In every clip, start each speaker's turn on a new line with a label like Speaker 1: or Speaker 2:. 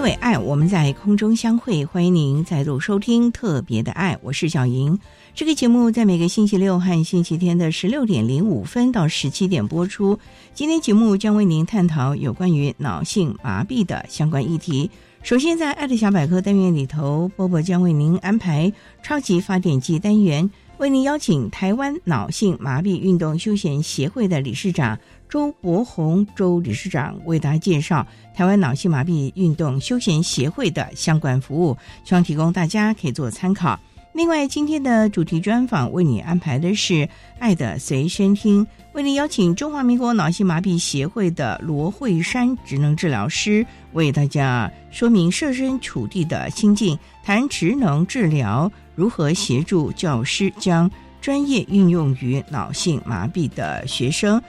Speaker 1: 因为爱，我们在空中相会。欢迎您再度收听特别的爱，我是小莹。这个节目在每个星期六和星期天的十六点零五分到十七点播出。今天节目将为您探讨有关于脑性麻痹的相关议题。首先，在爱的小百科单元里头，波波将为您安排超级发电机单元，为您邀请台湾脑性麻痹运动休闲协会的理事长。周博宏周理事长为大家介绍台湾脑性麻痹运动休闲协会的相关服务，希望提供大家可以做参考。另外，今天的主题专访为你安排的是《爱的随身听》，为你邀请中华民国脑性麻痹协会的罗慧山职能治疗师为大家说明设身处地的心境，谈职能治疗如何协助教师将专业运用于脑性麻痹的学生。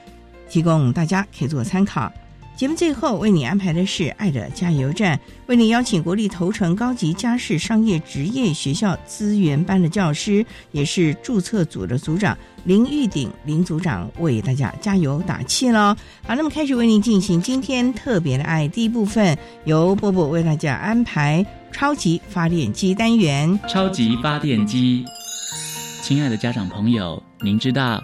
Speaker 1: 提供大家可以做参考。节目最后为你安排的是“爱的加油站”，为你邀请国立头城高级家事商业职业学校资源班的教师，也是注册组的组长林玉鼎林组长为大家加油打气喽。好，那么开始为您进行今天特别的爱第一部分，由波波为大家安排超级发电机单元。
Speaker 2: 超级发电机，亲爱的家长朋友，您知道？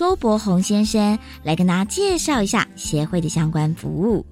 Speaker 3: 周博宏先生来跟大家介绍一下协会的相关服务。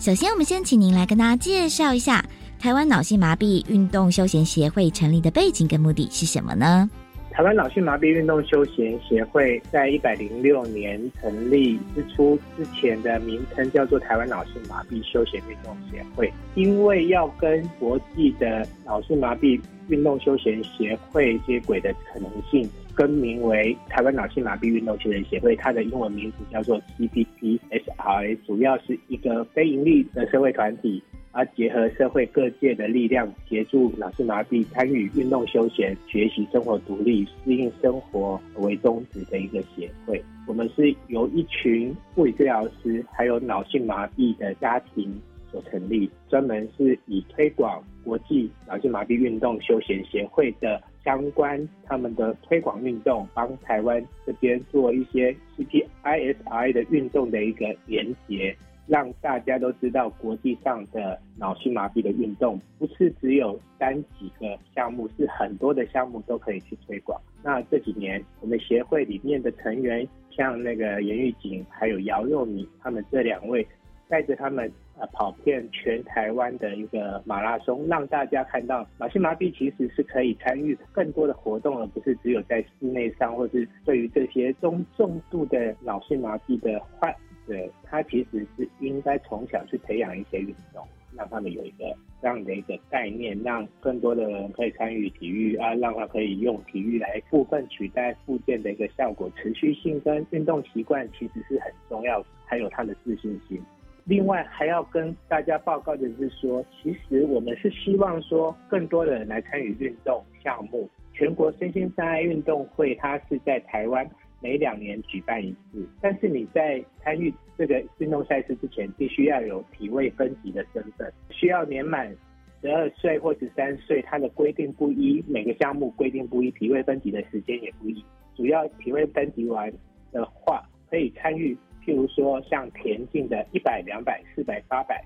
Speaker 3: 首先，我们先请您来跟大家介绍一下台湾脑性麻痹运动休闲协会成立的背景跟目的是什么呢？
Speaker 4: 台湾脑性麻痹运动休闲协会在一百零六年成立之初，之前的名称叫做台湾脑性麻痹休闲运动协会，因为要跟国际的脑性麻痹运动休闲协会接轨的可能性。更名为台湾脑性麻痹运动休闲协会，它的英文名字叫做 CPPSRA，主要是一个非营利的社会团体，而结合社会各界的力量，协助脑性麻痹参与运动休闲、学习生活独立、适应生活为宗旨的一个协会。我们是由一群物理治疗师，还有脑性麻痹的家庭成立，专门是以推广国际脑性麻痹运动休闲协会的。相关他们的推广运动，帮台湾这边做一些 CPISI 的运动的一个连接，让大家都知道国际上的脑性麻痹的运动不是只有单几个项目，是很多的项目都可以去推广。那这几年我们协会里面的成员，像那个严玉锦还有姚佑敏，他们这两位带着他们。呃，跑遍全台湾的一个马拉松，让大家看到脑性麻痹其实是可以参与更多的活动，而不是只有在室内上，或是对于这些中重度的脑性麻痹的患者，他其实是应该从小去培养一些运动，让他们有一个这样的一个概念，让更多的人可以参与体育啊，让他可以用体育来部分取代附件的一个效果，持续性跟运动习惯其实是很重要，还有他的自信心。另外还要跟大家报告的是说，其实我们是希望说更多的人来参与运动项目。全国身心障碍运动会，它是在台湾每两年举办一次，但是你在参与这个运动赛事之前，必须要有体位分级的身份，需要年满十二岁或十三岁，它的规定不一，每个项目规定不一，体位分级的时间也不一。主要体位分级完的话，可以参与，譬如说像田径的一百、两百、四百、八百，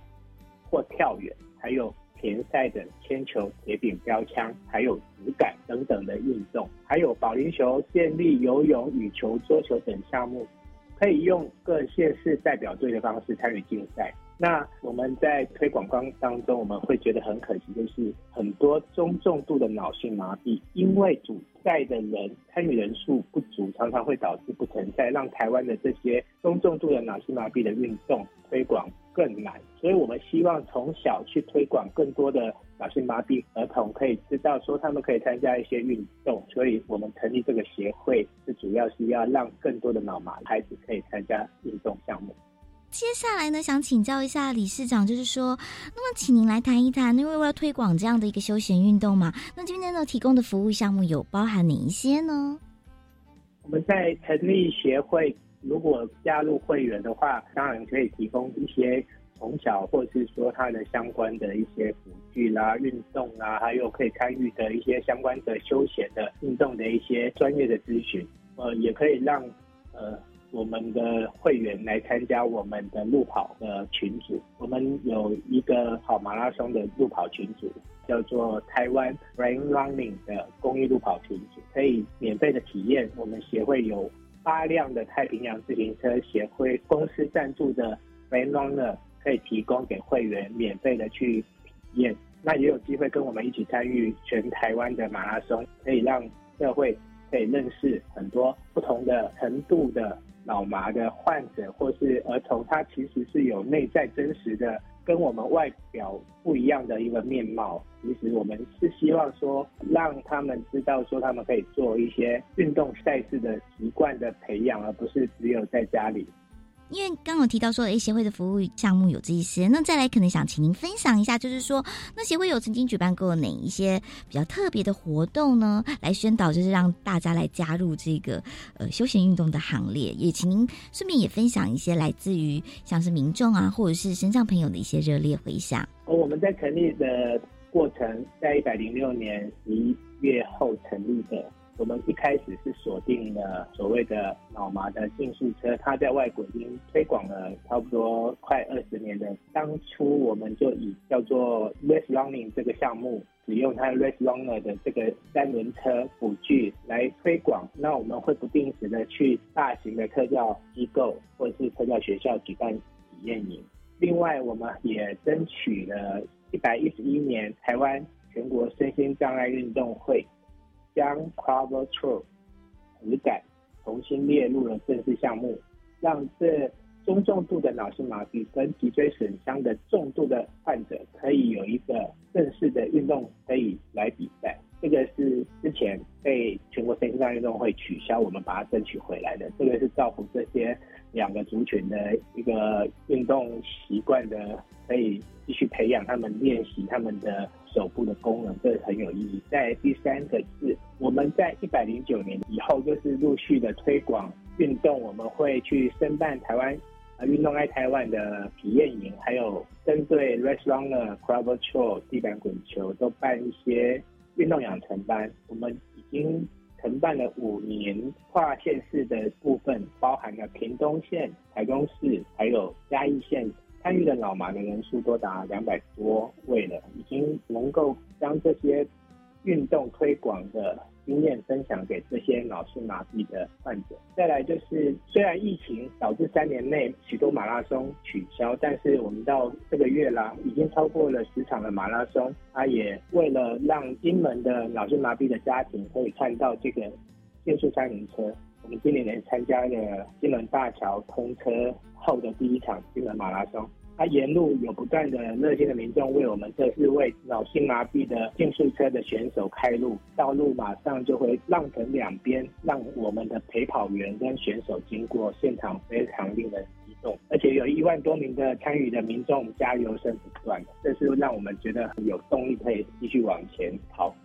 Speaker 4: 或跳远，还有。田赛的铅球、铁饼、标枪，还有直杆等等的运动，还有保龄球、健力、游泳、羽球、桌球等项目，可以用各县市代表队的方式参与竞赛。那我们在推广当当中，我们会觉得很可惜，就是很多中重度的脑性麻痹，因为主赛的人参与人数不足，常常会导致不成赛，让台湾的这些中重度的脑性麻痹的运动推广更难。所以我们希望从小去推广更多的脑性麻痹儿童，可以知道说他们可以参加一些运动。所以我们成立这个协会，是主要是要让更多的脑麻孩子可以参加运动项目。
Speaker 3: 接下来呢，想请教一下理事长，就是说，那么请您来谈一谈，因为为了推广这样的一个休闲运动嘛，那今天呢提供的服务项目有包含哪一些呢？
Speaker 4: 我们在成立协会，如果加入会员的话，当然可以提供一些从小或是说他的相关的一些辅具啦、运动啦，还有可以参与的一些相关的休闲的运动的一些专业的咨询，呃，也可以让呃。我们的会员来参加我们的路跑的群组，我们有一个跑马拉松的路跑群组，叫做台湾 Rain Running 的公益路跑群组，可以免费的体验。我们协会有八辆的太平洋自行车协会公司赞助的 Rain Runner，可以提供给会员免费的去体验。那也有机会跟我们一起参与全台湾的马拉松，可以让社会可以认识很多不同的程度的。脑麻的患者或是儿童，他其实是有内在真实的跟我们外表不一样的一个面貌。其实我们是希望说，让他们知道说，他们可以做一些运动赛事的习惯的培养，而不是只有在家里。
Speaker 3: 因为刚刚提到说，A 协会的服务项目有这一些，那再来可能想请您分享一下，就是说，那协会有曾经举办过哪一些比较特别的活动呢？来宣导，就是让大家来加入这个呃休闲运动的行列。也请您顺便也分享一些来自于像是民众啊，或者是身上朋友的一些热烈回响。
Speaker 4: 哦，我们在成立的过程，在一百零六年十一月后成立的。我们一开始是锁定了所谓的脑麻的竞速车，它在外国已经推广了差不多快二十年的。当初我们就以叫做 Race Running 这个项目，使用它 Race Runner 的这个三轮车辅具来推广。那我们会不定时的去大型的特教机构或者是特教学校举办体验营。另外，我们也争取了一百一十一年台湾全国身心障碍运动会。将 Cover Trail 直感重新列入了正式项目，让这中重度的脑性麻痹跟脊椎损伤的重度的患者可以有一个正式的运动可以来比赛。这个是之前被全国身心障碍运动会取消，我们把它争取回来的。这个是造福这些两个族群的一个运动习惯的，可以继续培养他们练习他们的。手部的功能，这很有意义。在第三个是，我们在一百零九年以后，就是陆续的推广运动，我们会去申办台湾呃运动爱台湾的体验营，还有针对 rest runner、c r a v e t r o l 地板滚球都办一些运动养成班。我们已经承办了五年，跨县市的部分包含了屏东县、台中市，还有嘉义县。参与的老麻的人数多达两百多位了，已经能够将这些运动推广的经验分享给这些脑性麻痹的患者。再来就是，虽然疫情导致三年内许多马拉松取消，但是我们到这个月啦，已经超过了十场的马拉松。他也为了让金门的脑性麻痹的家庭可以看到这个限速三轮车，我们今年也参加了金门大桥通车。后的第一场金门马拉松，它沿路有不断的热心的民众为我们这四位脑性麻痹的竞速车的选手开路，道路马上就会让成两边，让我们的陪跑员跟选手经过，现场非常令人激动，而且有一万多名的参与的民众加油声不断，这是让我们觉得有动力可以继续往前跑。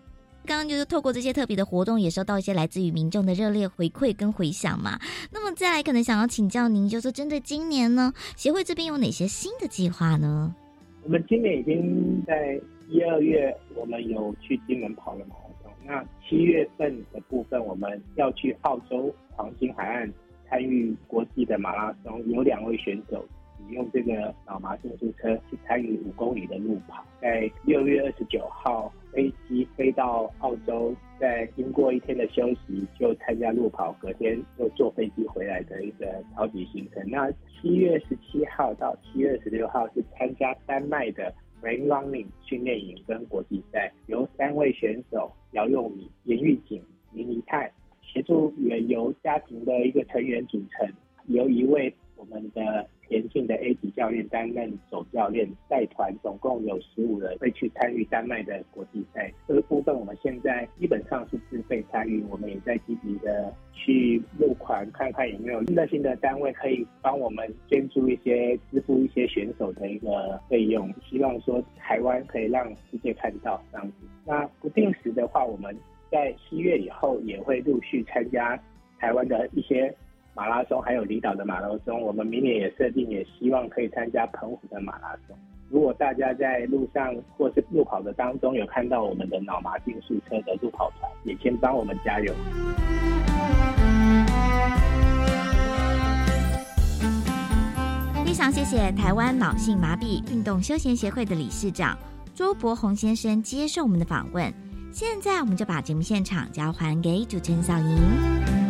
Speaker 3: 刚刚就是透过这些特别的活动，也收到一些来自于民众的热烈回馈跟回响嘛。那么再来，可能想要请教您，就是针对今年呢，协会这边有哪些新的计划呢？
Speaker 4: 我们今年已经在一二月，我们有去金门跑了马拉松。那七月份的部分，我们要去澳洲黄金海岸参与国际的马拉松，有两位选手。用这个脑麻竞速车去参与五公里的路跑，在六月二十九号飞机飞到澳洲，在经过一天的休息，就参加路跑，隔天又坐飞机回来的一个超级行程。那七月十七号到七月十六号是参加丹麦的 Rain Running 训练营跟国际赛，由三位选手姚佑敏、严玉锦、林怡泰协助远游家庭的一个成员组成，由一位我们的。田径的 A 级教练担任总教练，带团总共有十五人会去参与丹麦的国际赛。这个部分我们现在基本上是自费参与，我们也在积极的去募款，看看有没有热心的单位可以帮我们捐助一些、支付一些选手的一个费用。希望说台湾可以让世界看到这样子。那不定时的话，我们在七月以后也会陆续参加台湾的一些。马拉松还有离岛的马拉松，我们明年也设定，也希望可以参加澎湖的马拉松。如果大家在路上或是路跑的当中有看到我们的脑麻竞速车的路跑团，也请帮我们加油。
Speaker 3: 非常谢谢台湾脑性麻痹运动休闲协会的理事长周伯宏先生接受我们的访问。现在我们就把节目现场交还给主持人小莹。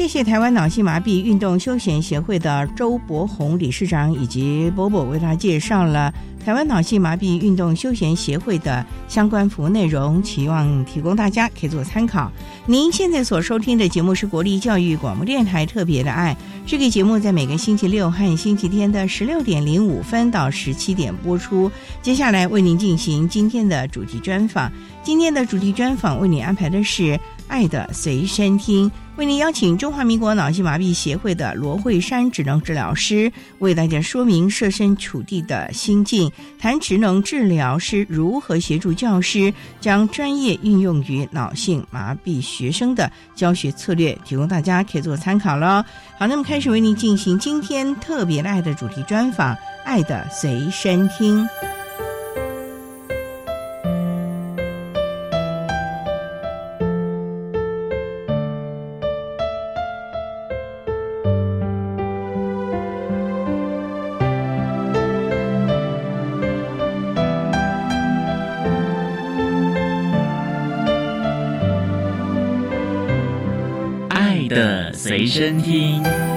Speaker 1: 谢谢台湾脑性麻痹运动休闲协会的周博宏理事长以及波波为他介绍了台湾脑性麻痹运动休闲协会的相关服务内容，期望提供大家可以做参考。您现在所收听的节目是国立教育广播电台特别的爱，这个节目在每个星期六和星期天的十六点零五分到十七点播出。接下来为您进行今天的主题专访，今天的主题专访为您安排的是。爱的随身听，为您邀请中华民国脑性麻痹协会的罗慧珊职能治疗师，为大家说明设身处地的心境，谈职能治疗师如何协助教师将专业运用于脑性麻痹学生的教学策略，提供大家可以做参考喽。好，那么开始为您进行今天特别的爱的主题专访，爱的随身听。
Speaker 2: 随身听。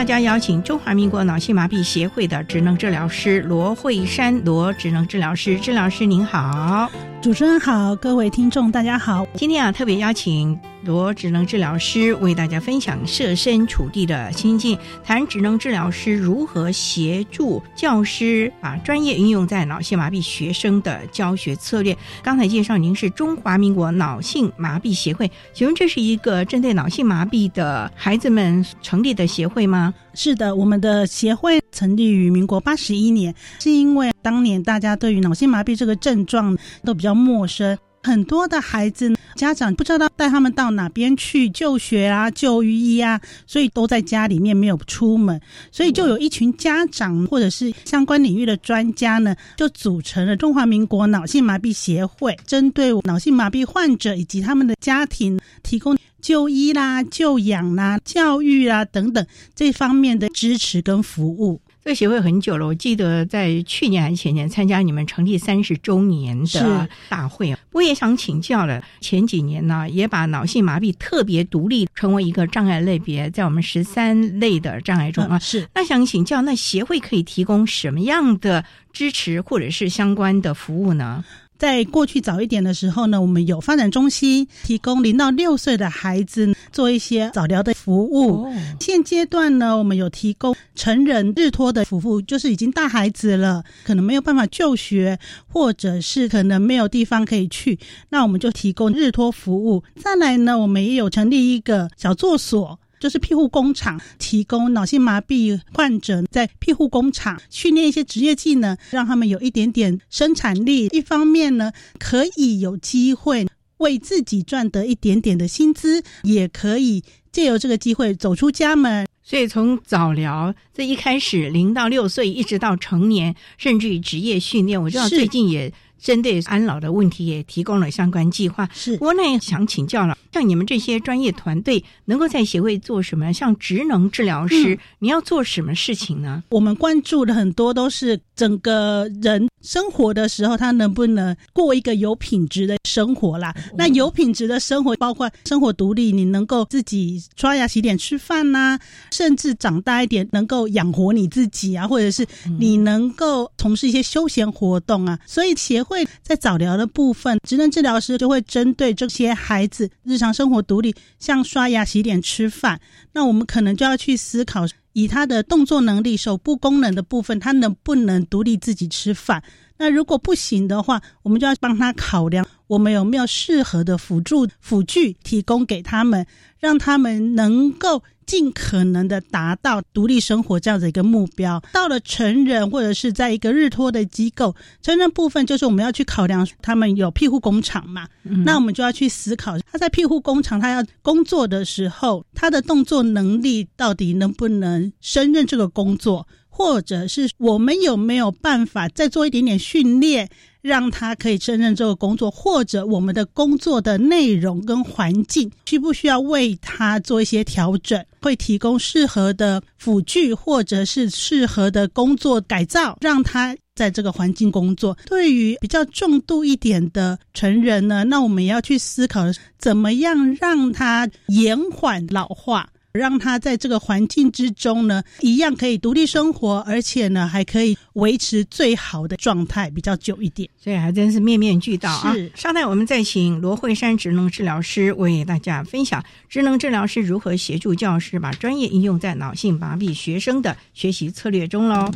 Speaker 2: 大家邀请中华民国脑性麻痹协会的职能治疗师罗慧珊，罗职能治疗师，治疗师您好，
Speaker 5: 主持人好，各位听众大家好，
Speaker 1: 今天啊特别邀请。罗职能治疗师为大家分享设身处地的心境，谈职能治疗师如何协助教师把专业运用在脑性麻痹学生的教学策略。刚才介绍您是中华民国脑性麻痹协会，请问这是一个针对脑性麻痹的孩子们成立的协会吗？
Speaker 5: 是的，我们的协会成立于民国八十一年，是因为当年大家对于脑性麻痹这个症状都比较陌生。很多的孩子家长不知道带他们到哪边去就学啊、就医啊，所以都在家里面没有出门，所以就有一群家长或者是相关领域的专家呢，就组成了中华民国脑性麻痹协会，针对脑性麻痹患者以及他们的家庭提供就医啦、就养啦、教育啦等等这方面的支持跟服务。
Speaker 1: 这个协会很久了，我记得在去年还是前年参加你们成立三十周年的大会。我也想请教了，前几年呢也把脑性麻痹特别独立成为一个障碍类别，在我们十三类的障碍中啊。
Speaker 5: 是，
Speaker 1: 那想请教，那协会可以提供什么样的支持或者是相关的服务呢？
Speaker 5: 在过去早一点的时候呢，我们有发展中心提供零到六岁的孩子做一些早疗的服务。现阶段呢，我们有提供成人日托的服务，就是已经大孩子了，可能没有办法就学，或者是可能没有地方可以去，那我们就提供日托服务。再来呢，我们也有成立一个小作所。就是庇护工厂提供脑性麻痹患者在庇护工厂训练一些职业技能，让他们有一点点生产力。一方面呢，可以有机会为自己赚得一点点的薪资，也可以借由这个机会走出家门。
Speaker 1: 所以从早疗这一开始，零到六岁一直到成年，甚至于职业训练，我知道最近也。针对安老的问题，也提供了相关计划。
Speaker 5: 是，
Speaker 1: 我呢想请教了，像你们这些专业团队，能够在协会做什么？像职能治疗师，你要做什么事情呢？
Speaker 5: 我们关注的很多都是整个人生活的时候，他能不能过一个有品质的生活啦？那有品质的生活，包括生活独立，你能够自己刷牙、洗脸、吃饭呐，甚至长大一点能够养活你自己啊，或者是你能够从事一些休闲活动啊。所以协会会在早疗的部分，职能治疗师就会针对这些孩子日常生活独立，像刷牙、洗脸、吃饭，那我们可能就要去思考，以他的动作能力、手部功能的部分，他能不能独立自己吃饭？那如果不行的话，我们就要帮他考量，我们有没有适合的辅助辅具提供给他们，让他们能够。尽可能的达到独立生活这样的一个目标。到了成人或者是在一个日托的机构，成人部分就是我们要去考量他们有庇护工厂嘛，那我们就要去思考他在庇护工厂他要工作的时候，他的动作能力到底能不能胜任这个工作，或者是我们有没有办法再做一点点训练。让他可以胜任这个工作，或者我们的工作的内容跟环境需不需要为他做一些调整？会提供适合的辅具，或者是适合的工作改造，让他在这个环境工作。对于比较重度一点的成人呢，那我们要去思考怎么样让他延缓老化。让他在这个环境之中呢，一样可以独立生活，而且呢，还可以维持最好的状态比较久一点。
Speaker 1: 所以还真是面面俱到啊！
Speaker 5: 是，
Speaker 1: 稍待，我们再请罗慧山职能治疗师为大家分享职能治疗师如何协助教师把专业应用在脑性麻痹学生的学习策略中喽。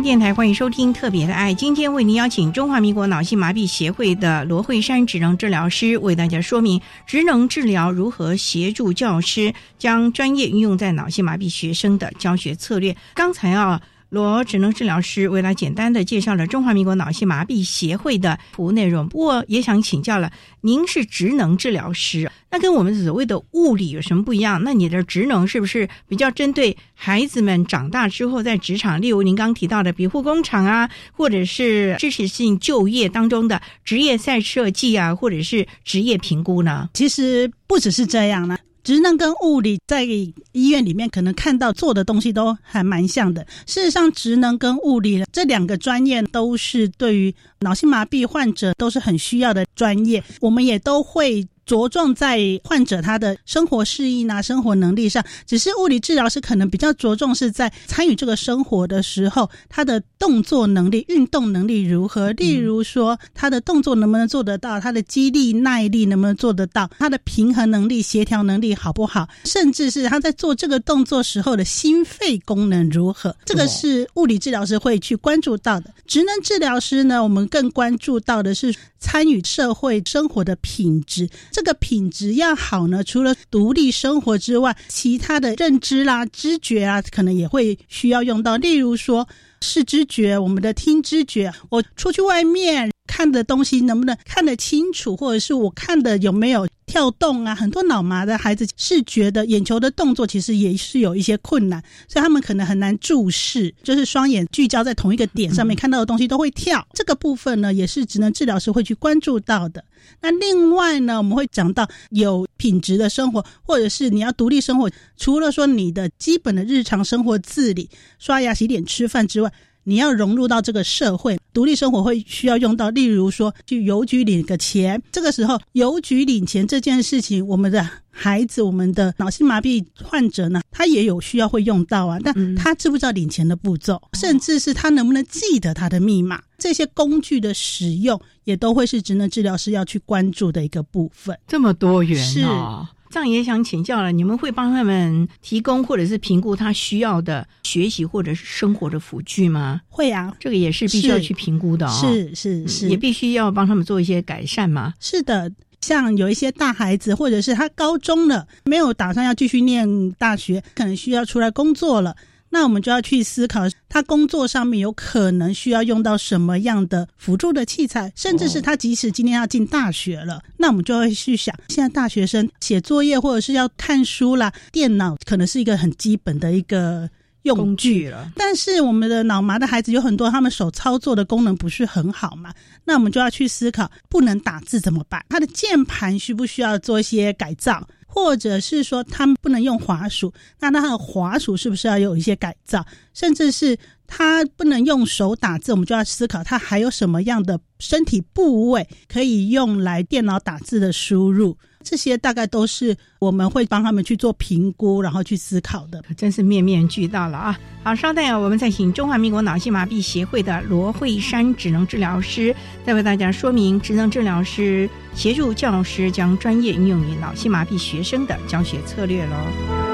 Speaker 1: 电台，欢迎收听《特别的爱》。今天为您邀请中华民国脑性麻痹协会的罗慧珊职能治疗师为大家说明职能治疗如何协助教师将专业运用在脑性麻痹学生的教学策略。刚才啊。罗职能治疗师为了简单的介绍了中华民国脑性麻痹协会的服务内容，不过也想请教了，您是职能治疗师，那跟我们所谓的物理有什么不一样？那你的职能是不是比较针对孩子们长大之后在职场，例如您刚提到的庇护工厂啊，或者是支持性就业当中的职业赛设计啊，或者是职业评估呢？
Speaker 5: 其实不只是这样呢。职能跟物理在医院里面可能看到做的东西都还蛮像的。事实上，职能跟物理这两个专业都是对于脑性麻痹患者都是很需要的专业，我们也都会。着重在患者他的生活适应啊、生活能力上，只是物理治疗师可能比较着重是在参与这个生活的时候，他的动作能力、运动能力如何。例如说，他的动作能不能做得到，他的肌力、耐力能不能做得到，他的平衡能力、协调能力好不好，甚至是他在做这个动作时候的心肺功能如何，这个是物理治疗师会去关注到的。职能治疗师呢，我们更关注到的是参与社会生活的品质。这个品质要好呢，除了独立生活之外，其他的认知啦、知觉啊，可能也会需要用到。例如说视知觉，我们的听知觉，我出去外面看的东西能不能看得清楚，或者是我看的有没有跳动啊？很多脑麻的孩子视觉的眼球的动作其实也是有一些困难，所以他们可能很难注视，就是双眼聚焦在同一个点上面，看到的东西都会跳。这个部分呢，也是职能治疗师会去关注到的。那另外呢，我们会讲到有品质的生活，或者是你要独立生活。除了说你的基本的日常生活自理、刷牙、洗脸、吃饭之外，你要融入到这个社会，独立生活会需要用到。例如说，去邮局领个钱，这个时候邮局领钱这件事情，我们的孩子、我们的脑性麻痹患者呢，他也有需要会用到啊。但他知不知道领钱的步骤，甚至是他能不能记得他的密码？这些工具的使用，也都会是职能治疗师要去关注的一个部分。
Speaker 1: 这么多元啊！这样也想请教了，你们会帮他们提供或者是评估他需要的学习或者是生活的辅具吗？
Speaker 5: 会啊，
Speaker 1: 这个也是必须要去评估的哦。
Speaker 5: 是是是，
Speaker 1: 也必须要帮他们做一些改善吗？
Speaker 5: 是的，像有一些大孩子，或者是他高中了，没有打算要继续念大学，可能需要出来工作了。那我们就要去思考，他工作上面有可能需要用到什么样的辅助的器材，甚至是他即使今天要进大学了，那我们就会去想，现在大学生写作业或者是要看书啦，电脑可能是一个很基本的一个用具了。但是我们的脑麻的孩子有很多，他们手操作的功能不是很好嘛，那我们就要去思考，不能打字怎么办？他的键盘需不需要做一些改造？或者是说他们不能用滑鼠，那他的滑鼠是不是要有一些改造？甚至是他不能用手打字，我们就要思考他还有什么样的身体部位可以用来电脑打字的输入。这些大概都是我们会帮他们去做评估，然后去思考的，
Speaker 1: 真是面面俱到了啊！好，稍待啊，我们再请中华民国脑性麻痹协会的罗慧珊职能治疗师，再为大家说明职能治疗师协助教师将专业应用于脑性麻痹学生的教学策略喽。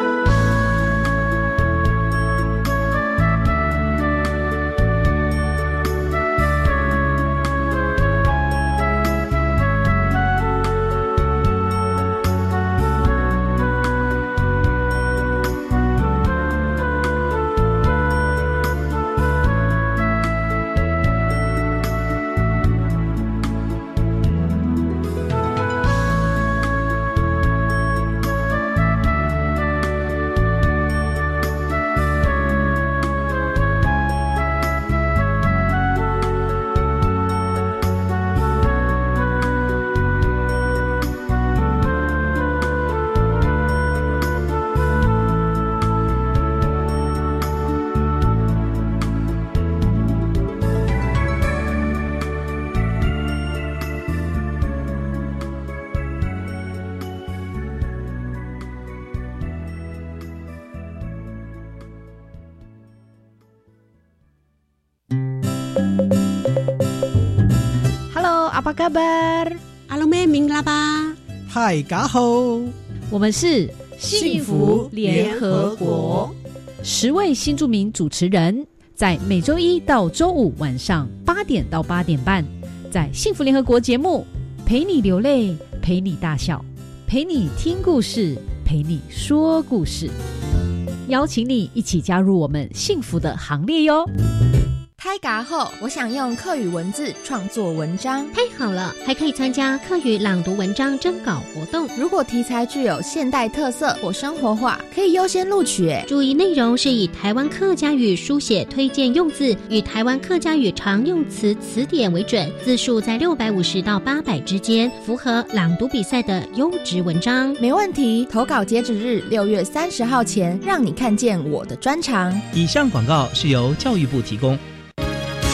Speaker 6: Kabar?
Speaker 7: Alo me ming la ba?
Speaker 8: Hai ka ho?
Speaker 6: 我们是
Speaker 7: 幸福联合国，
Speaker 6: 十位新著名主持人。在每周一到周五晚上八点到八点半，在幸福联合国节目，陪你流泪，陪你大笑，陪你听故事，陪你说故事，邀请你一起加入我们幸福的行列哟。
Speaker 3: 开嘎后，我想用课语文字创作文章。
Speaker 7: 太好了，还可以参加课语朗读文章征稿活动。
Speaker 3: 如果题材具有现代特色或生活化，可以优先录取。
Speaker 7: 注意内容是以台湾客家语书写推荐用字与台湾客家语常用词词典为准，字数在六百五十到八百之间，符合朗读比赛的优质文章。
Speaker 3: 没问题，投稿截止日六月三十号前，让你看见我的专长。
Speaker 9: 以上广告是由教育部提供。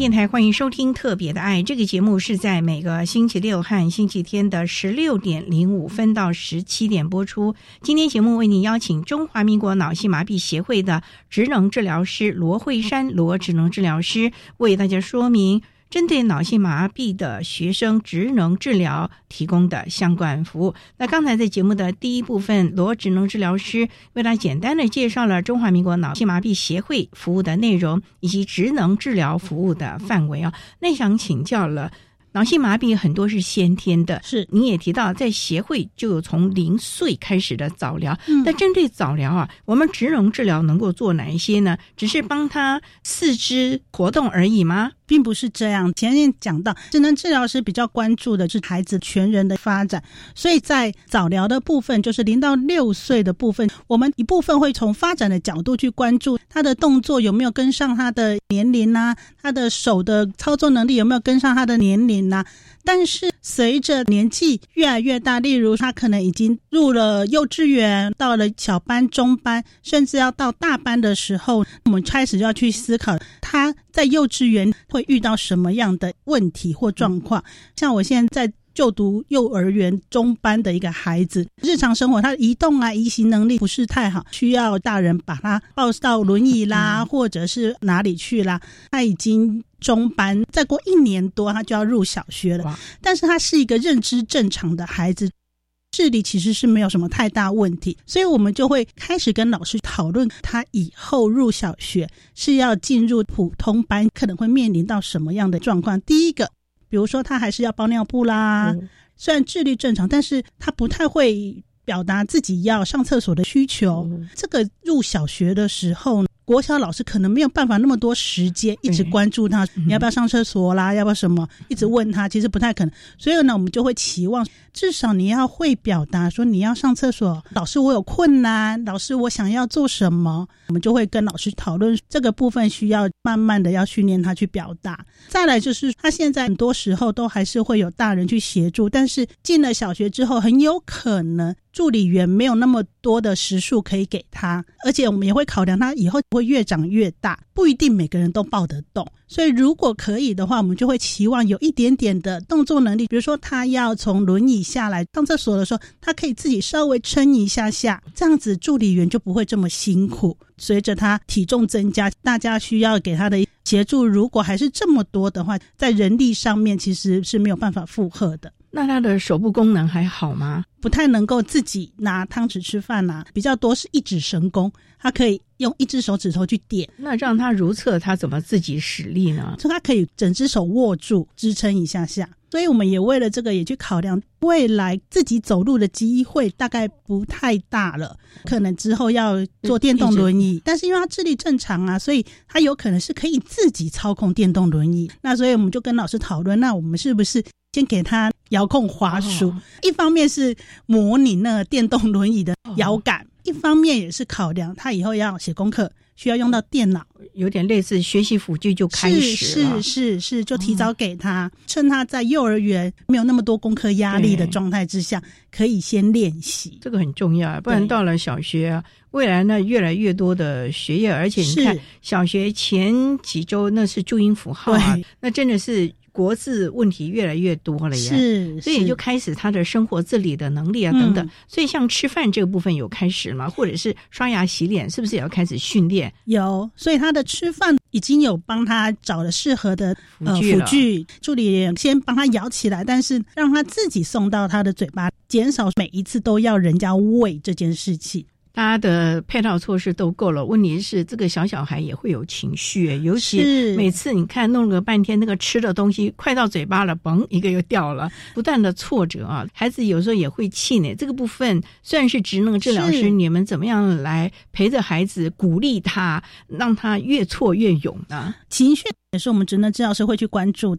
Speaker 1: 电台欢迎收听《特别的爱》这个节目，是在每个星期六和星期天的十六点零五分到十七点播出。今天节目为您邀请中华民国脑性麻痹协会的职能治疗师罗慧山罗职能治疗师为大家说明。针对脑性麻痹的学生职能治疗提供的相关服务。那刚才在节目的第一部分，罗职能治疗师为大家简单的介绍了中华民国脑性麻痹协会服务的内容以及职能治疗服务的范围啊。那想请教了，脑性麻痹很多是先天的，
Speaker 5: 是
Speaker 1: 你也提到在协会就有从零岁开始的早疗。嗯那针对早疗啊，我们职能治疗能够做哪一些呢？只是帮他四肢活动而已吗？
Speaker 5: 并不是这样。前面讲到，智能治疗师比较关注的是孩子全人的发展，所以在早疗的部分，就是零到六岁的部分，我们一部分会从发展的角度去关注他的动作有没有跟上他的年龄啊，他的手的操作能力有没有跟上他的年龄啊。但是随着年纪越来越大，例如他可能已经入了幼稚园，到了小班、中班，甚至要到大班的时候，我们开始就要去思考他在幼稚园会遇到什么样的问题或状况。像我现在在就读幼儿园中班的一个孩子，日常生活他移动啊、移行能力不是太好，需要大人把他抱到轮椅啦，或者是哪里去啦。他已经。中班再过一年多，他就要入小学了。但是他是一个认知正常的孩子，智力其实是没有什么太大问题，所以我们就会开始跟老师讨论，他以后入小学是要进入普通班，可能会面临到什么样的状况。第一个，比如说他还是要包尿布啦，虽然智力正常，但是他不太会表达自己要上厕所的需求。这个入小学的时候。国小老师可能没有办法那么多时间一直关注他，你要不要上厕所啦？要不要什么？一直问他，其实不太可能。所以呢，我们就会期望至少你要会表达，说你要上厕所，老师我有困难，老师我想要做什么，我们就会跟老师讨论这个部分，需要慢慢的要训练他去表达。再来就是他现在很多时候都还是会有大人去协助，但是进了小学之后，很有可能。助理员没有那么多的时数可以给他，而且我们也会考量他以后会越长越大，不一定每个人都抱得动。所以如果可以的话，我们就会期望有一点点的动作能力，比如说他要从轮椅下来上厕所的时候，他可以自己稍微撑一下下，这样子助理员就不会这么辛苦。随着他体重增加，大家需要给他的协助，如果还是这么多的话，在人力上面其实是没有办法负荷的。
Speaker 1: 那他的手部功能还好吗？
Speaker 5: 不太能够自己拿汤匙吃饭呐、比较多是一指神功，他可以用一只手指头去点，
Speaker 1: 那让他如厕，他怎么自己使力呢？
Speaker 5: 所以他可以整只手握住支撑一下下。所以我们也为了这个也去考量，未来自己走路的机会大概不太大了，可能之后要坐电动轮椅。但是因为他智力正常啊，所以他有可能是可以自己操控电动轮椅。那所以我们就跟老师讨论，那我们是不是先给他遥控滑鼠？一方面是模拟那个电动轮椅的摇感，一方面也是考量他以后要写功课需要用到电脑。
Speaker 1: 有点类似学习辅具就开始，
Speaker 5: 是是是是，就提早给他，趁他在幼儿园没有那么多功课压力的状态之下，可以先练习。
Speaker 1: 这个很重要，不然到了小学啊，未来呢越来越多的学业，而且你看
Speaker 5: 是
Speaker 1: 小学前几周那是注音符号啊
Speaker 5: 对，
Speaker 1: 那真的是。国字问题越来越多了耶，
Speaker 5: 是是
Speaker 1: 所以就开始他的生活自理的能力啊等等。
Speaker 5: 嗯
Speaker 1: 所以像吃饭这个部分有开始吗？或者是刷牙洗脸，是不是也要开始训练？
Speaker 5: 有，所以他的吃饭已经有帮他找了适合的呃
Speaker 1: 辅具，
Speaker 5: 助理先帮他舀起来，但是让他自己送到他的嘴巴，减少每一次都要人家喂这件事情。
Speaker 1: 大家的配套措施都够了，问题是这个小小孩也会有情绪，尤其
Speaker 5: 是
Speaker 1: 每次你看弄了半天，那个吃的东西快到嘴巴了，嘣一个又掉了，不断的挫折啊，孩子有时候也会气馁。这个部分虽然是职能治疗师，你们怎么样来陪着孩子，鼓励他，让他越挫越勇呢？
Speaker 5: 情绪也是我们职能治疗师会去关注。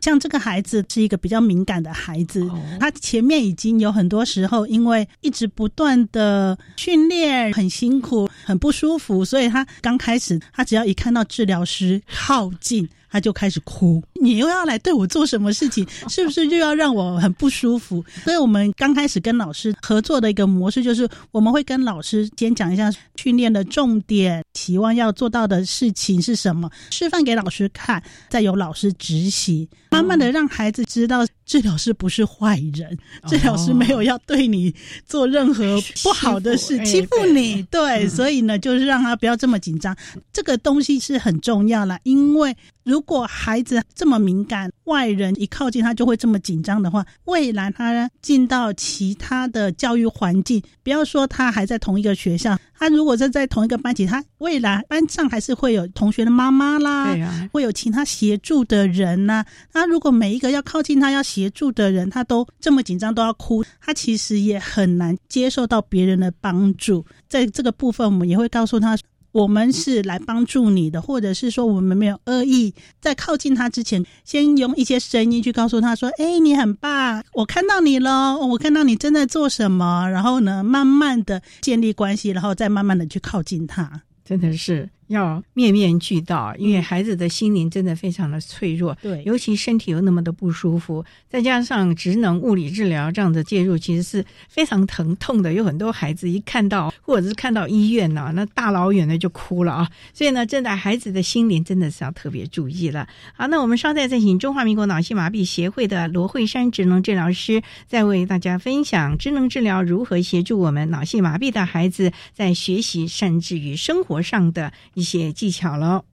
Speaker 5: 像这个孩子是一个比较敏感的孩子，他前面已经有很多时候因为一直不断的训练，很辛苦，很不舒服，所以他刚开始，他只要一看到治疗师靠近。他就开始哭，你又要来对我做什么事情？是不是又要让我很不舒服？所以我们刚开始跟老师合作的一个模式，就是我们会跟老师先讲一下训练的重点，期望要做到的事情是什么，示范给老师看，再由老师执行，慢慢的让孩子知道治疗师不是坏人，治疗师没有要对你做任何不好的事，
Speaker 1: 哎
Speaker 5: 欺负你。对，所以呢，就是让他不要这么紧张，这个东西是很重要啦，因为。如果孩子这么敏感，外人一靠近他就会这么紧张的话，未来他进到其他的教育环境，不要说他还在同一个学校，他如果是在同一个班级，他未来班上还是会有同学的妈妈啦，
Speaker 1: 对啊，
Speaker 5: 会有其他协助的人呐、那如果每一个要靠近他要协助的人，他都这么紧张都要哭，他其实也很难接受到别人的帮助。在这个部分，我们也会告诉他。我们是来帮助你的，或者是说我们没有恶意，在靠近他之前，先用一些声音去告诉他说：“哎，你很棒，我看到你了，我看到你正在做什么。”然后呢，慢慢的建立关系，然后再慢慢的去靠近他。
Speaker 1: 真的是要面面俱到，因为孩子的心灵真的非常的脆弱，
Speaker 5: 对
Speaker 1: 尤其身体又那么的不舒服，再加上职能物理治疗这样的介入，其实是非常疼痛的。有很多孩子一看到或者是看到医院呢、那大老远的就哭了啊！所以呢，真的孩子的心灵真的是要特别注意了。好，那我们稍待再请中华民国脑性麻痹协会的罗慧珊职能治疗师，再为大家分享职能治疗如何协助我们脑性麻痹的孩子在学习甚至于生活上的一些技巧了。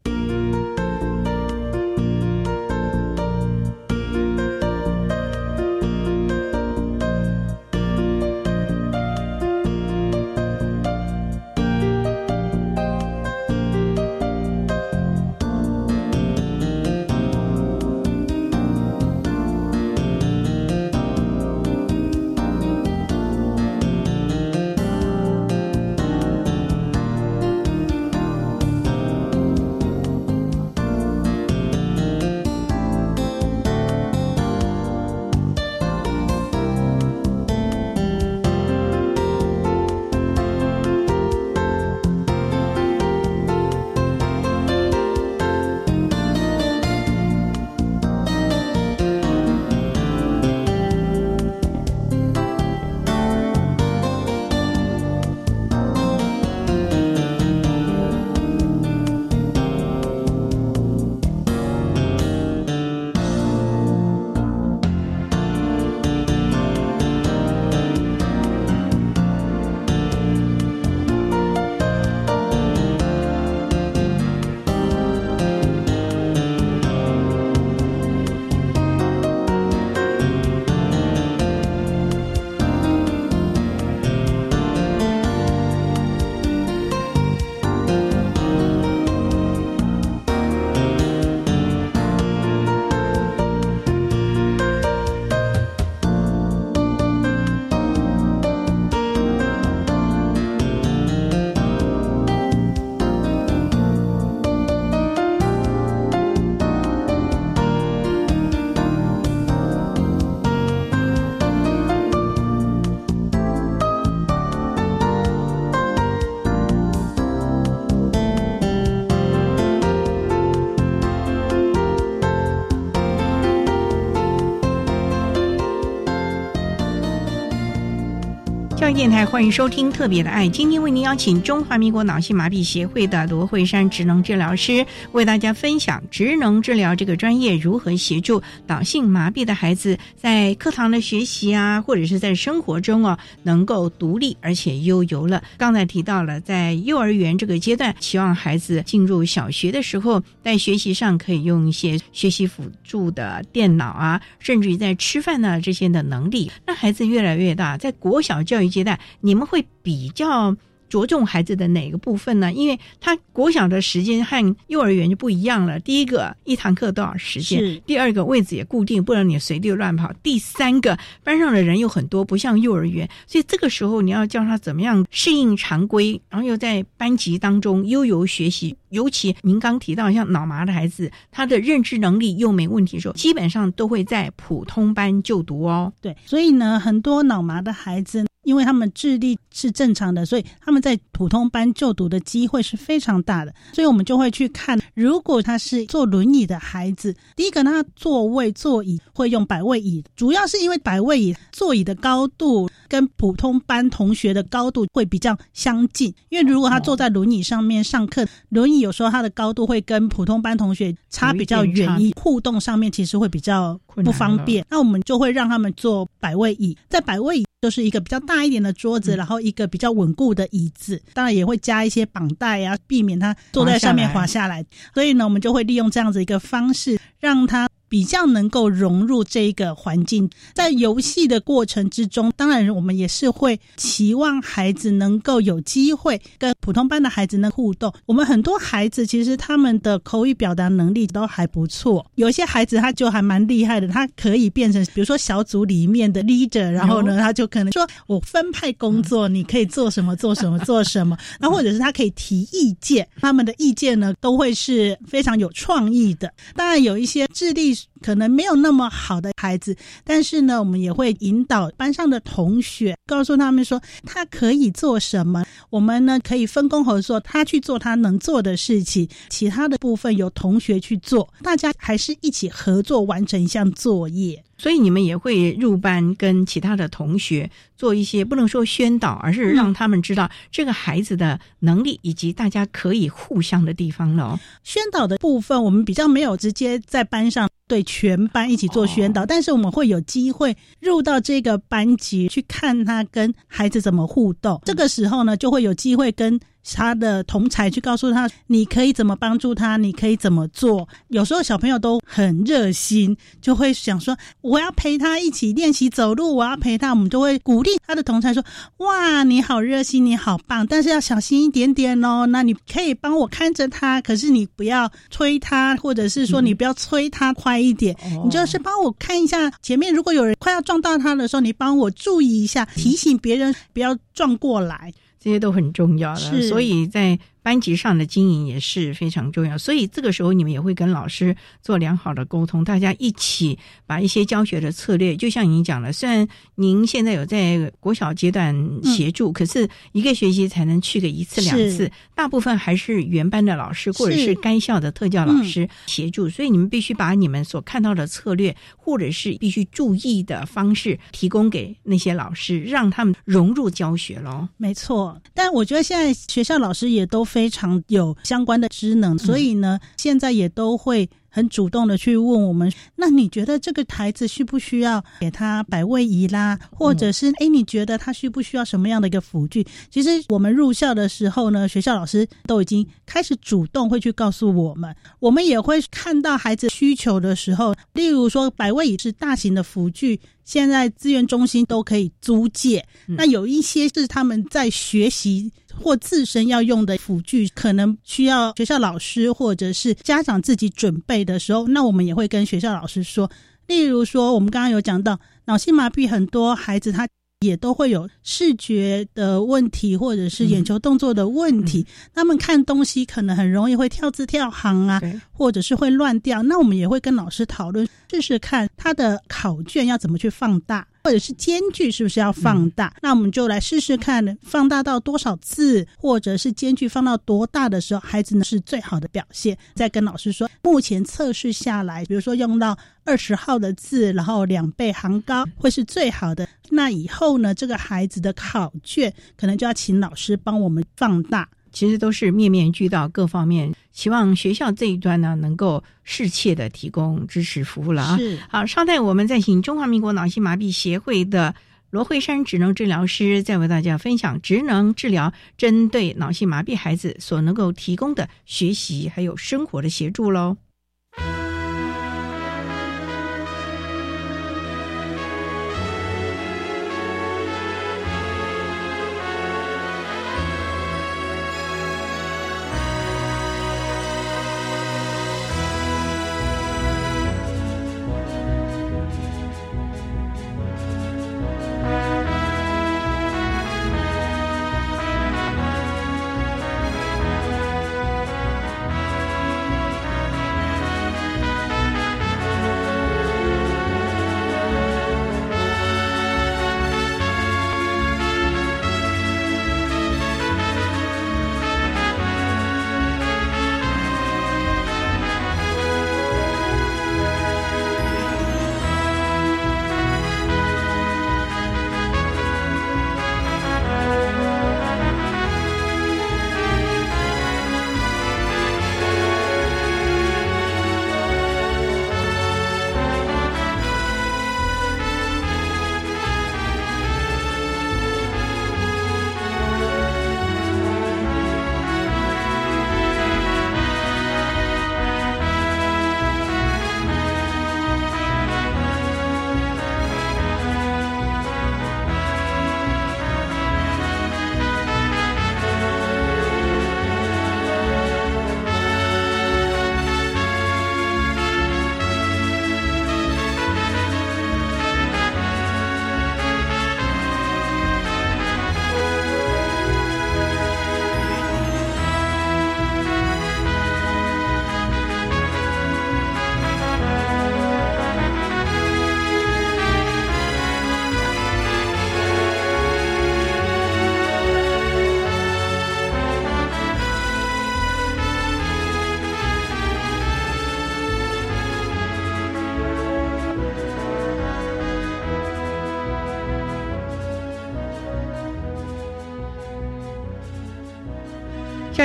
Speaker 1: 电台欢迎收听《特别的爱》，今天为您邀请中华民国脑性麻痹协会的罗慧珊职能治疗师为大家分享职能治疗这个专业如何协助脑性麻痹的孩子在课堂的学习啊，或者是在生活中哦，能够独立而且悠游了。刚才提到了，在幼儿园这个阶段，希望孩子进入小学的时候，在学习上可以用一些学习辅助的电脑啊，甚至于在吃饭呢这些的能力。那孩子越来越大，在国小教育。阶段，你们会比较着重孩子的哪个部分呢？因为他国小的时间和幼儿园就不一样了。第一个，一堂课多少时间；第二个，位置也固定，不能你随地乱跑；第三个，班上的人又很多，不像幼儿园，所以这个时候你要教他怎么样适应常规，然后又在班级当中悠游学习。尤其您刚提到像脑麻的孩子，他的认知能力又没问题的时候，基本上都会在普通班就读哦。
Speaker 5: 对，所以呢，很多脑麻的孩子。因为他们智力是正常的，所以他们在普通班就读的机会是非常大的。所以我们就会去看，如果他是坐轮椅的孩子，第一个他座位座椅会用百位椅，主要是因为百位椅座椅的高度跟普通班同学的高度会比较相近。因为如果他坐在轮椅上面上课，轮椅有时候它的高度会跟普通班同学差比较远，一互动上面其实会比较不方便。那我们就会让他们坐百位椅，在百位椅。就是一个比较大一点的桌子，然后一个比较稳固的椅子，当然也会加一些绑带啊，避免它坐在上面滑下来。所以呢，我们就会利用这样子一个方式，让他。比较能够融入这个环境，在游戏的过程之中，当然我们也是会期望孩子能够有机会跟普通班的孩子呢互动。我们很多孩子其实他们的口语表达能力都还不错，有些孩子他就还蛮厉害的，他可以变成比如说小组里面的 leader，然后呢，他就可能说我分派工作，你可以做什么做什么做什么，那 或者是他可以提意见，他们的意见呢都会是非常有创意的。当然有一些智力。she's 可能没有那么好的孩子，但是呢，我们也会引导班上的同学，告诉他们说他可以做什么。我们呢可以分工合作，他去做他能做的事情，其他的部分由同学去做。大家还是一起合作完成一项作业。
Speaker 1: 所以你们也会入班跟其他的同学做一些不能说宣导，而是让他们知道这个孩子的能力以及大家可以互相的地方了。
Speaker 5: 宣导的部分我们比较没有直接在班上对全班一起做宣导，但是我们会有机会入到这个班级去看他跟孩子怎么互动。这个时候呢，就会有机会跟。他的同才去告诉他，你可以怎么帮助他，你可以怎么做。有时候小朋友都很热心，就会想说，我要陪他一起练习走路，我要陪他。我们就会鼓励他的同才说，哇，你好热心，你好棒，但是要小心一点点哦。那你可以帮我看着他，可是你不要催他，或者是说你不要催他快一点，你就是帮我看一下前面，如果有人快要撞到他的时候，你帮我注意一下，提醒别人不要撞过来。
Speaker 1: 这些都很重要了，所以在。班级上的经营也是非常重要，所以这个时候你们也会跟老师做良好的沟通，大家一起把一些教学的策略，就像您讲了，虽然您现在有在国小阶段协助，可是一个学期才能去个一次两次，大部分还是原班的老师或者是该校的特教老师协助，所以你们必须把你们所看到的策略或者是必须注意的方式提供给那些老师，让他们融入教学喽。
Speaker 5: 没错，但我觉得现在学校老师也都。非常有相关的职能，所以呢，现在也都会很主动的去问我们。那你觉得这个孩子需不需要给他摆位仪啦？或者是哎，你觉得他需不需要什么样的一个辅具？其实我们入校的时候呢，学校老师都已经开始主动会去告诉我们。我们也会看到孩子需求的时候，例如说摆位椅是大型的辅具，现在资源中心都可以租借。那有一些是他们在学习。或自身要用的辅具，可能需要学校老师或者是家长自己准备的时候，那我们也会跟学校老师说。例如说，我们刚刚有讲到脑性麻痹，很多孩子他也都会有视觉的问题，或者是眼球动作的问题，他们看东西可能很容易会跳字跳行啊，或者是会乱掉。那我们也会跟老师讨论，试试看他的考卷要怎么去放大。或者是间距是不是要放大？那我们就来试试看，放大到多少字，或者是间距放到多大的时候，孩子呢是最好的表现。再跟老师说，目前测试下来，比如说用到二十号的字，然后两倍行高会是最好的。那以后呢，这个孩子的考卷可能就要请老师帮我们放大。
Speaker 1: 其实都是面面俱到，各方面希望学校这一端呢能够适切的提供支持服务了啊。
Speaker 5: 是
Speaker 1: 好，稍待我们再请中华民国脑性麻痹协会的罗慧珊职能治疗师，再为大家分享职能治疗针对脑性麻痹孩子所能够提供的学习还有生活的协助喽。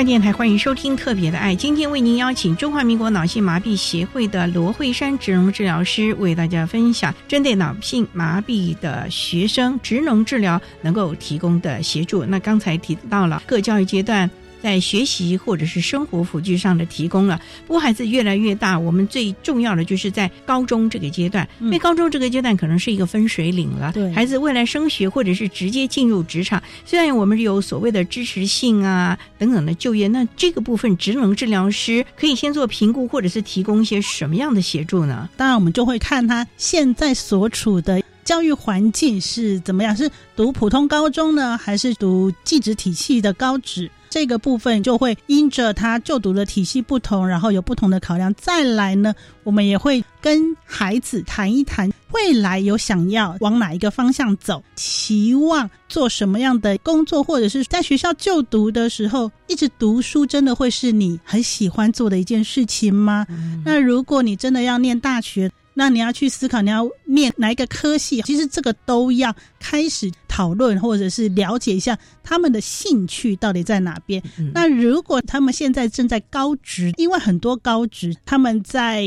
Speaker 1: 电台欢迎收听《特别的爱》，今天为您邀请中华民国脑性麻痹协会的罗慧珊职能治疗师为大家分享针对脑性麻痹的学生职能治疗能够提供的协助。那刚才提到了各教育阶段。在学习或者是生活辅具上的提供了。不过孩子越来越大，我们最重要的就是在高中这个阶段，因为高中这个阶段可能是一个分水岭了。
Speaker 5: 对，
Speaker 1: 孩子未来升学或者是直接进入职场，虽然我们有所谓的支持性啊等等的就业，那这个部分职能治疗师可以先做评估，或者是提供一些什么样的协助呢？
Speaker 5: 当然，我们就会看他现在所处的教育环境是怎么样，是读普通高中呢，还是读技职体系的高职？这个部分就会因着他就读的体系不同，然后有不同的考量。再来呢，我们也会跟孩子谈一谈未来有想要往哪一个方向走，期望做什么样的工作，或者是在学校就读的时候，一直读书真的会是你很喜欢做的一件事情吗？那如果你真的要念大学，那你要去思考你要念哪一个科系，其实这个都要开始讨论，或者是了解一下他们的兴趣到底在哪边。那如果他们现在正在高职，因为很多高职他们在。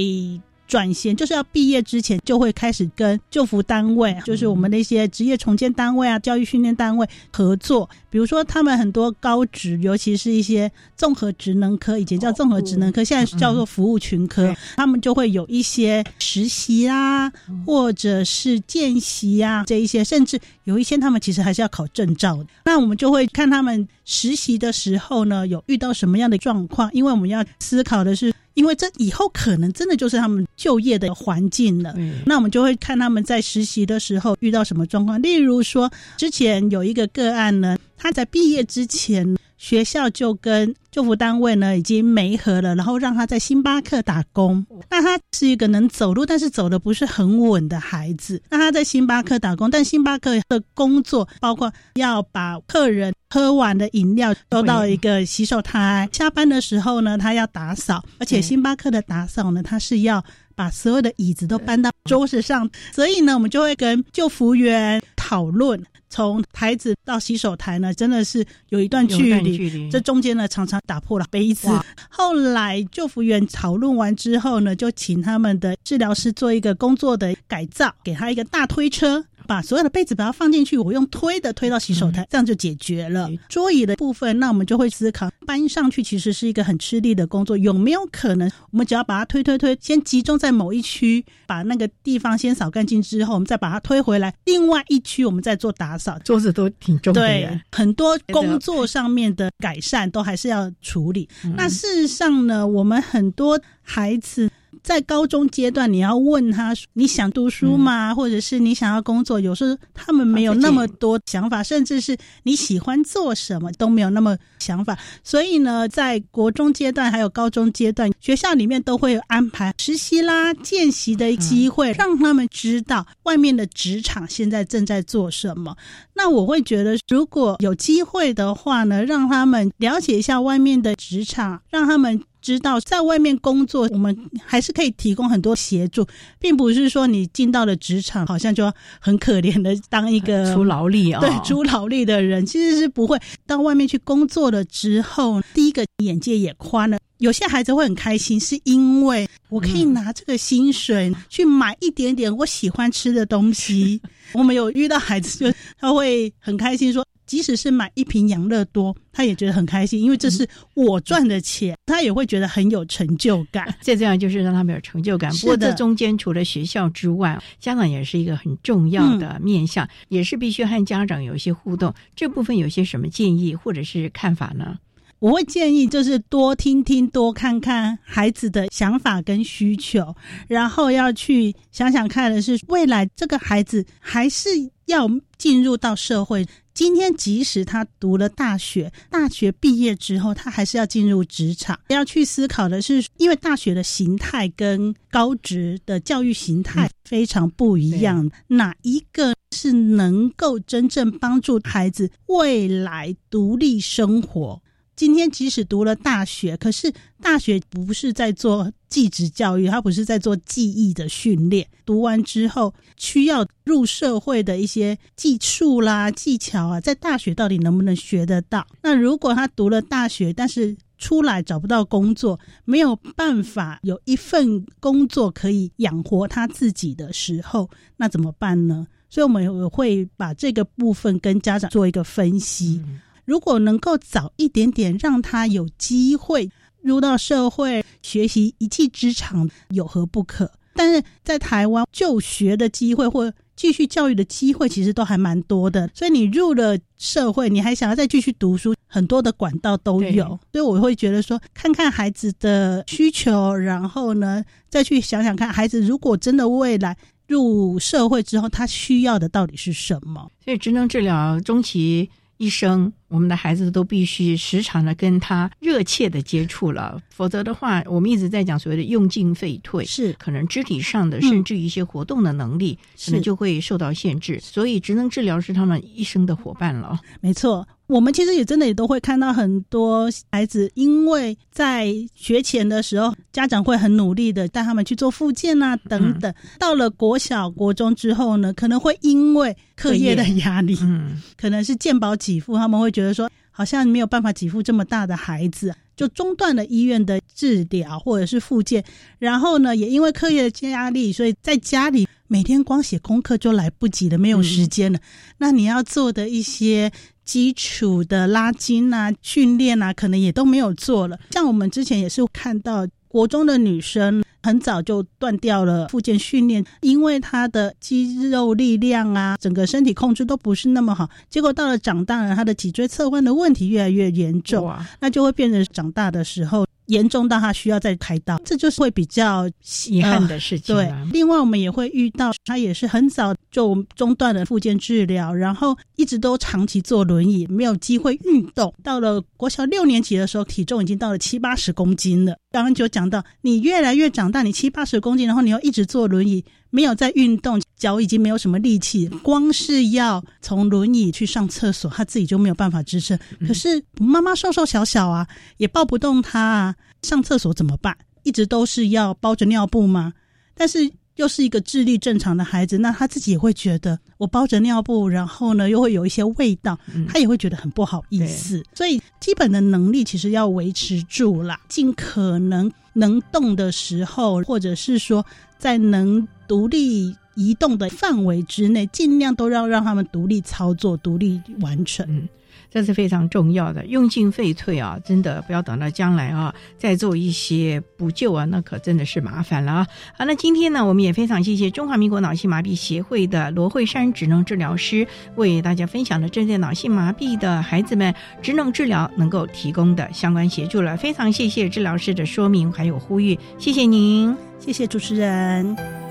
Speaker 5: 转衔就是要毕业之前就会开始跟就服单位，就是我们那些职业重建单位啊、教育训练单位合作。比如说，他们很多高职，尤其是一些综合职能科，以前叫综合职能科，现在叫做服务群科，他们就会有一些实习啊，或者是见习啊这一些，甚至有一些他们其实还是要考证照的。那我们就会看他们实习的时候呢，有遇到什么样的状况，因为我们要思考的是。因为这以后可能真的就是他们就业的环境了，那我们就会看他们在实习的时候遇到什么状况。例如说，之前有一个个案呢，他在毕业之前。学校就跟救扶单位呢已经没合了，然后让他在星巴克打工。那他是一个能走路，但是走的不是很稳的孩子。那他在星巴克打工，但星巴克的工作包括要把客人喝完的饮料丢到一个洗手台，下班的时候呢，他要打扫，而且星巴克的打扫呢，他是要。把所有的椅子都搬到桌子上，所以呢，我们就会跟救服员讨论，从台子到洗手台呢，真的是有一段距离，这中间呢常常打破了杯子。后来救服员讨论完之后呢，就请他们的治疗师做一个工作的改造，给他一个大推车。把所有的被子把它放进去，我用推的推到洗手台，这样就解决了。桌椅的部分，那我们就会思考搬上去其实是一个很吃力的工作，有没有可能我们只要把它推推推，先集中在某一区，把那个地方先扫干净之后，我们再把它推回来，另外一区我们再做打扫。
Speaker 1: 桌子都挺重的，
Speaker 5: 对，很多工作上面的改善都还是要处理。那事实上呢，我们很多孩子。在高中阶段，你要问他你想读书吗？或者是你想要工作？有时候他们没有那么多想法，甚至是你喜欢做什么都没有那么想法。所以呢，在国中阶段还有高中阶段，学校里面都会安排实习啦、见习的机会，让他们知道外面的职场现在正在做什么。那我会觉得，如果有机会的话呢，让他们了解一下外面的职场，让他们。知道在外面工作，我们还是可以提供很多协助，并不是说你进到了职场，好像就很可怜的当一个
Speaker 1: 出劳力啊，
Speaker 5: 对，出劳力的人其实是不会。到外面去工作了之后，第一个眼界也宽了。有些孩子会很开心，是因为我可以拿这个薪水去买一点点我喜欢吃的东西。我们有遇到孩子，就他会很开心说。即使是买一瓶养乐多，他也觉得很开心，因为这是我赚的钱，他也会觉得很有成就感。
Speaker 1: 再这样就是让他们有成就感。不过这中间除了学校之外，家长也是一个很重要的面向，也是必须和家长有一些互动。这部分有些什么建议或者是看法呢？
Speaker 5: 我会建议就是多听听、多看看孩子的想法跟需求，然后要去想想看的是未来这个孩子还是要进入到社会。今天，即使他读了大学，大学毕业之后，他还是要进入职场。要去思考的是，因为大学的形态跟高职的教育形态非常不一样，哪一个是能够真正帮助孩子未来独立生活？今天即使读了大学，可是大学不是在做技职教育，它不是在做技艺的训练。读完之后需要入社会的一些技术啦、技巧啊，在大学到底能不能学得到？那如果他读了大学，但是出来找不到工作，没有办法有一份工作可以养活他自己的时候，那怎么办呢？所以我们会把这个部分跟家长做一个分析。如果能够早一点点让他有机会入到社会学习一技之长，有何不可？但是在台湾就学的机会或继续教育的机会，其实都还蛮多的。所以你入了社会，你还想要再继续读书，很多的管道都有。所以我会觉得说，看看孩子的需求，然后呢，再去想想看，孩子如果真的未来入社会之后，他需要的到底是什么？
Speaker 1: 所以职能治疗中期。一生，我们的孩子都必须时常的跟他热切的接触了，否则的话，我们一直在讲所谓的用进废退，
Speaker 5: 是
Speaker 1: 可能肢体上的，甚至一些活动的能力，可能就会受到限制。所以，职能治疗是他们一生的伙伴了。
Speaker 5: 没错。我们其实也真的也都会看到很多孩子，因为在学前的时候，家长会很努力的带他们去做复健啊等等。到了国小、国中之后呢，可能会因为课业的压力，嗯，可能是健保给付，他们会觉得说好像没有办法给付这么大的孩子，就中断了医院的治疗或者是复健。然后呢，也因为课业的压力，所以在家里每天光写功课就来不及了，没有时间了。那你要做的一些。基础的拉筋啊、训练啊，可能也都没有做了。像我们之前也是看到国中的女生很早就断掉了附件训练，因为她的肌肉力量啊，整个身体控制都不是那么好。结果到了长大了，她的脊椎侧弯的问题越来越严重，那就会变成长大的时候严重到他需要再开刀，这就是会比较
Speaker 1: 遗憾的事情。
Speaker 5: 对，另外我们也会遇到他也是很早就中断了复健治疗，然后一直都长期坐轮椅，没有机会运动。到了国小六年级的时候，体重已经到了七八十公斤了。刚刚就讲到，你越来越长大，你七八十公斤，然后你又一直坐轮椅，没有在运动，脚已经没有什么力气，光是要从轮椅去上厕所，他自己就没有办法支撑。可是妈妈瘦瘦小小啊，也抱不动他啊，上厕所怎么办？一直都是要包着尿布吗？但是。又是一个智力正常的孩子，那他自己也会觉得我包着尿布，然后呢又会有一些味道，他也会觉得很不好意思。所以基本的能力其实要维持住啦，尽可能能动的时候，或者是说在能独立移动的范围之内，尽量都要让他们独立操作、独立完成。
Speaker 1: 这是非常重要的，用进废退啊，真的不要等到将来啊再做一些补救啊，那可真的是麻烦了啊。好，那今天呢，我们也非常谢谢中华民国脑性麻痹协会的罗慧珊职能治疗师为大家分享了针对脑性麻痹的孩子们职能治疗能够提供的相关协助了。非常谢谢治疗师的说明还有呼吁，谢谢您，
Speaker 5: 谢谢主持人。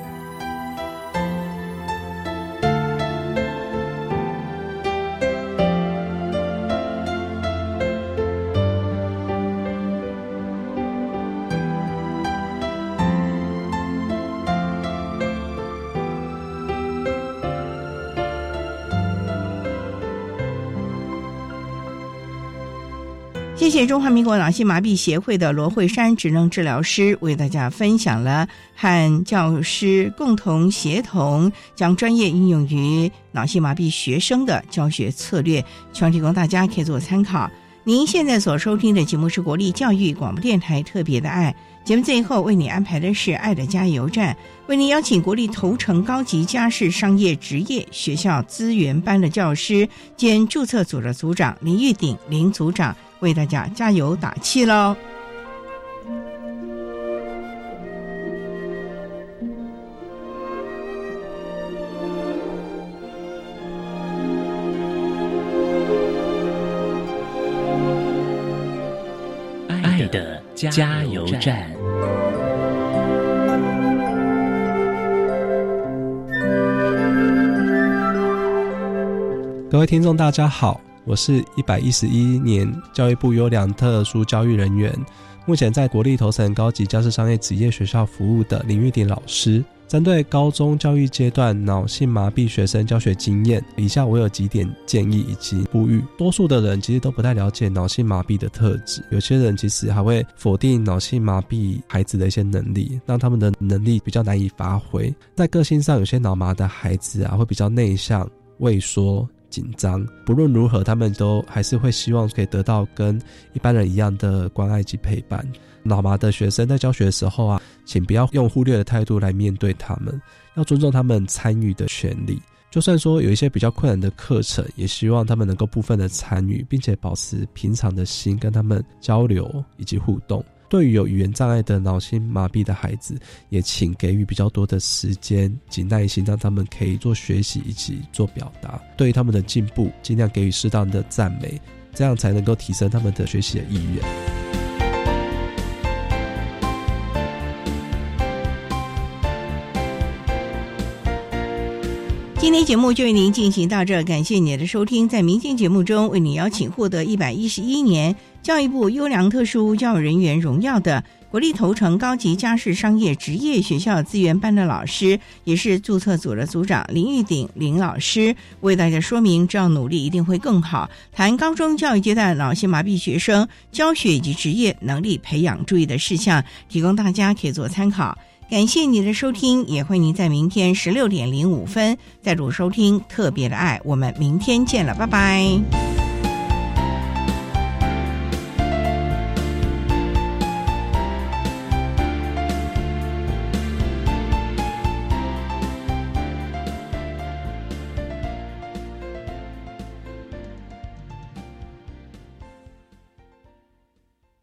Speaker 1: 谢中华民国脑性麻痹协会的罗慧珊职能治疗师为大家分享了和教师共同协同将专业应用于脑性麻痹学生的教学策略，希望提供大家可以做参考。您现在所收听的节目是国立教育广播电台特别的爱节目，最后为你安排的是爱的加油站，为您邀请国立头城高级家事商业职业学校资源班的教师兼注册组的组长林玉鼎林组长。为大家加油打气喽！
Speaker 2: 爱的加油站。
Speaker 10: 各位听众，大家好。我是一百一十一年教育部优良特殊教育人员，目前在国立头城高级家事商业职业学校服务的林玉鼎老师。针对高中教育阶段脑性麻痹学生教学经验，以下我有几点建议以及呼吁。多数的人其实都不太了解脑性麻痹的特质，有些人其实还会否定脑性麻痹孩子的一些能力，让他们的能力比较难以发挥。在个性上，有些脑麻的孩子啊，会比较内向、畏缩。紧张，不论如何，他们都还是会希望可以得到跟一般人一样的关爱及陪伴。脑麻的学生在教学的时候啊，请不要用忽略的态度来面对他们，要尊重他们参与的权利。就算说有一些比较困难的课程，也希望他们能够部分的参与，并且保持平常的心，跟他们交流以及互动。对于有语言障碍的脑性麻痹的孩子，也请给予比较多的时间及耐心，让他们可以做学习以及做表达。对于他们的进步，尽量给予适当的赞美，这样才能够提升他们的学习的意愿。
Speaker 1: 今天节目就为您进行到这，感谢您的收听。在明天节目中，为您邀请获得一百一十一年。教育部优良特殊教育人员荣耀的国立头城高级家事商业职业学校资源班的老师，也是注册组的组长林玉鼎林老师，为大家说明：只要努力，一定会更好。谈高中教育阶段脑性麻痹学生教学以及职业能力培养注意的事项，提供大家可以做参考。感谢您的收听，也欢迎您在明天十六点零五分再度收听特别的爱。我们明天见了，拜拜。